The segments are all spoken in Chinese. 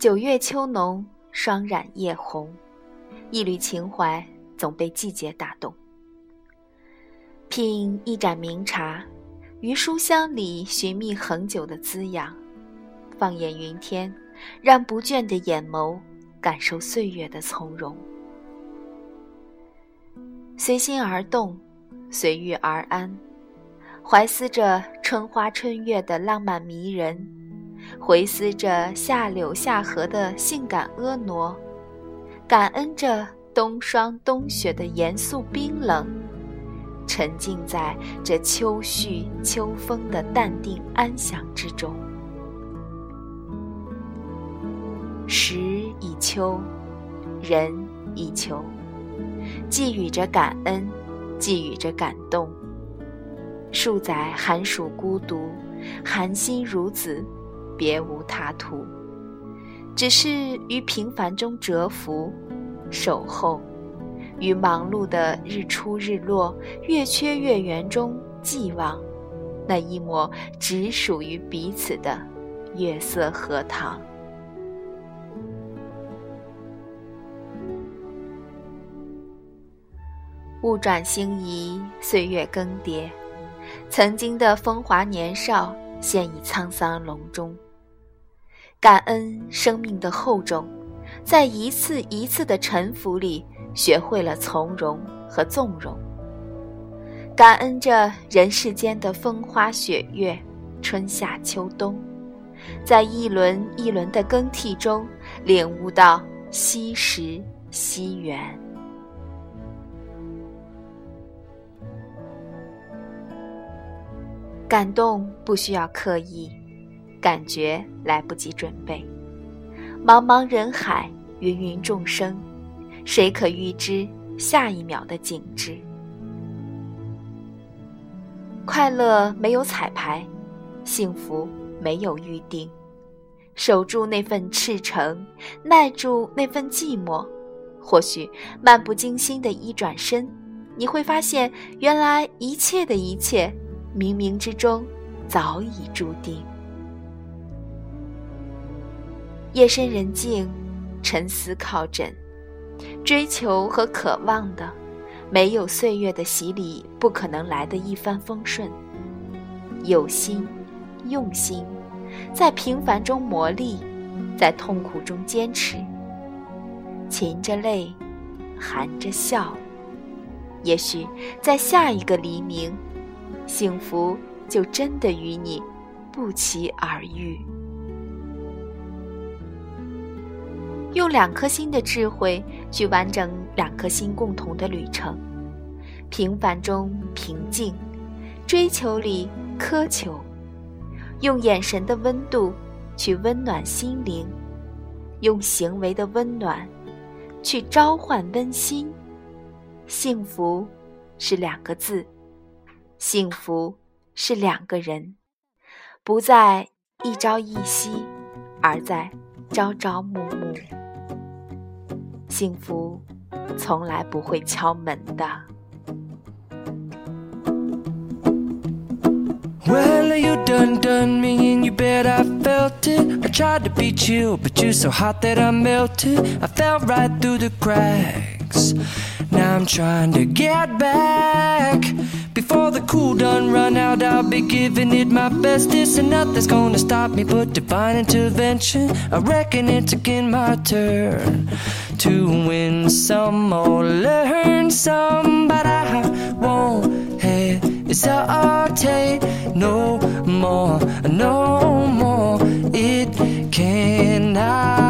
九月秋浓，霜染夜红，一缕情怀总被季节打动。品一盏茗茶，于书香里寻觅恒久的滋养。放眼云天，让不倦的眼眸感受岁月的从容。随心而动，随遇而安，怀思着春花春月的浪漫迷人。回思着夏柳夏荷的性感婀娜，感恩着冬霜冬雪的严肃冰冷，沉浸在这秋絮秋风的淡定安详之中。时已秋，人已秋，寄予着感恩，寄予着感动。数载寒暑孤独，寒心如子。别无他途，只是于平凡中蛰伏、守候，于忙碌的日出日落、月缺月圆中寄望那一抹只属于彼此的月色荷塘。物转星移，岁月更迭，曾经的风华年少，现已沧桑隆中。感恩生命的厚重，在一次一次的沉浮里，学会了从容和纵容。感恩着人世间的风花雪月、春夏秋冬，在一轮一轮的更替中，领悟到惜时惜缘。感动不需要刻意。感觉来不及准备，茫茫人海，芸芸众生，谁可预知下一秒的景致？快乐没有彩排，幸福没有预定，守住那份赤诚，耐住那份寂寞，或许漫不经心的一转身，你会发现，原来一切的一切，冥冥之中早已注定。夜深人静，沉思靠枕，追求和渴望的，没有岁月的洗礼，不可能来的一帆风顺。有心，用心，在平凡中磨砺，在痛苦中坚持，噙着泪，含着笑，也许在下一个黎明，幸福就真的与你不期而遇。用两颗心的智慧去完整两颗心共同的旅程，平凡中平静，追求里苛求，用眼神的温度去温暖心灵，用行为的温暖去召唤温馨。幸福是两个字，幸福是两个人，不在一朝一夕，而在朝朝暮暮。幸福从来不会敲门的。Well, you done done me and you bet I felt it. I tried to be chill, but you're so hot that I melted. I fell right through the crack cracks. Now I'm trying to get back. Before the cool done run out, I'll be giving it my best. This and nothing's gonna stop me but divine intervention. I reckon it's again my turn to win some or learn some, but I won't hesitate no more, no more. It cannot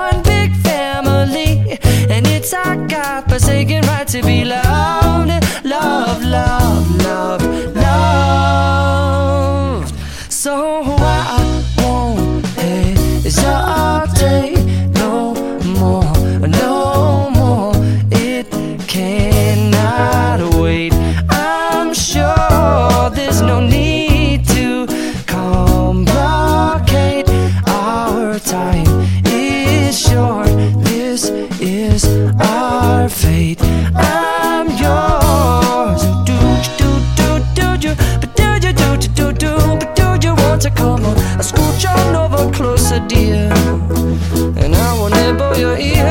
forsaken right to be loved. Love, love, love, loved. So what I want hey, is day no more, no more. It cannot wait. I'm sure there's no need to complicate our time. dear, and I won't nibble your ear.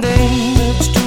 bandage